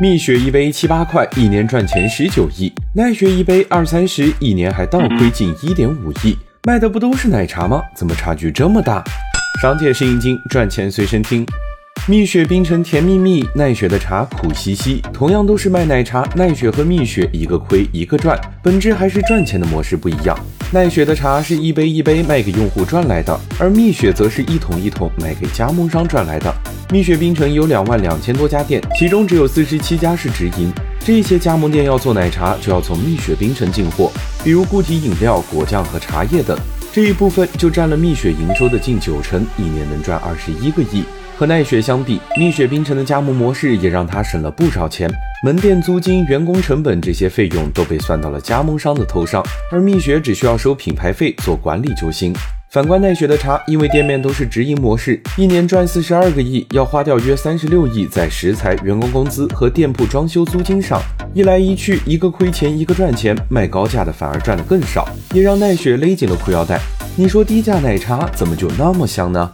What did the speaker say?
蜜雪一杯七八块，一年赚钱十九亿；奈雪一杯二三十，一年还倒亏近一点五亿。卖的不都是奶茶吗？怎么差距这么大？商界是引经，赚钱随身听。蜜雪冰城甜蜜蜜，奈雪的茶苦兮兮。同样都是卖奶茶，奈雪和蜜雪一个亏一个赚，本质还是赚钱的模式不一样。奈雪的茶是一杯一杯卖给用户赚来的，而蜜雪则是一桶一桶卖给加盟商赚来的。蜜雪冰城有两万两千多家店，其中只有四十七家是直营。这些加盟店要做奶茶，就要从蜜雪冰城进货，比如固体饮料、果酱和茶叶等。这一部分就占了蜜雪营收的近九成，一年能赚二十一个亿。和奈雪相比，蜜雪冰城的加盟模式也让他省了不少钱，门店租金、员工成本这些费用都被算到了加盟商的头上，而蜜雪只需要收品牌费做管理就行。反观奈雪的茶，因为店面都是直营模式，一年赚四十二个亿，要花掉约三十六亿在食材、员工工资和店铺装修租金上，一来一去，一个亏钱，一个赚钱，卖高价的反而赚的更少，也让奈雪勒紧了裤腰带。你说低价奶茶怎么就那么香呢？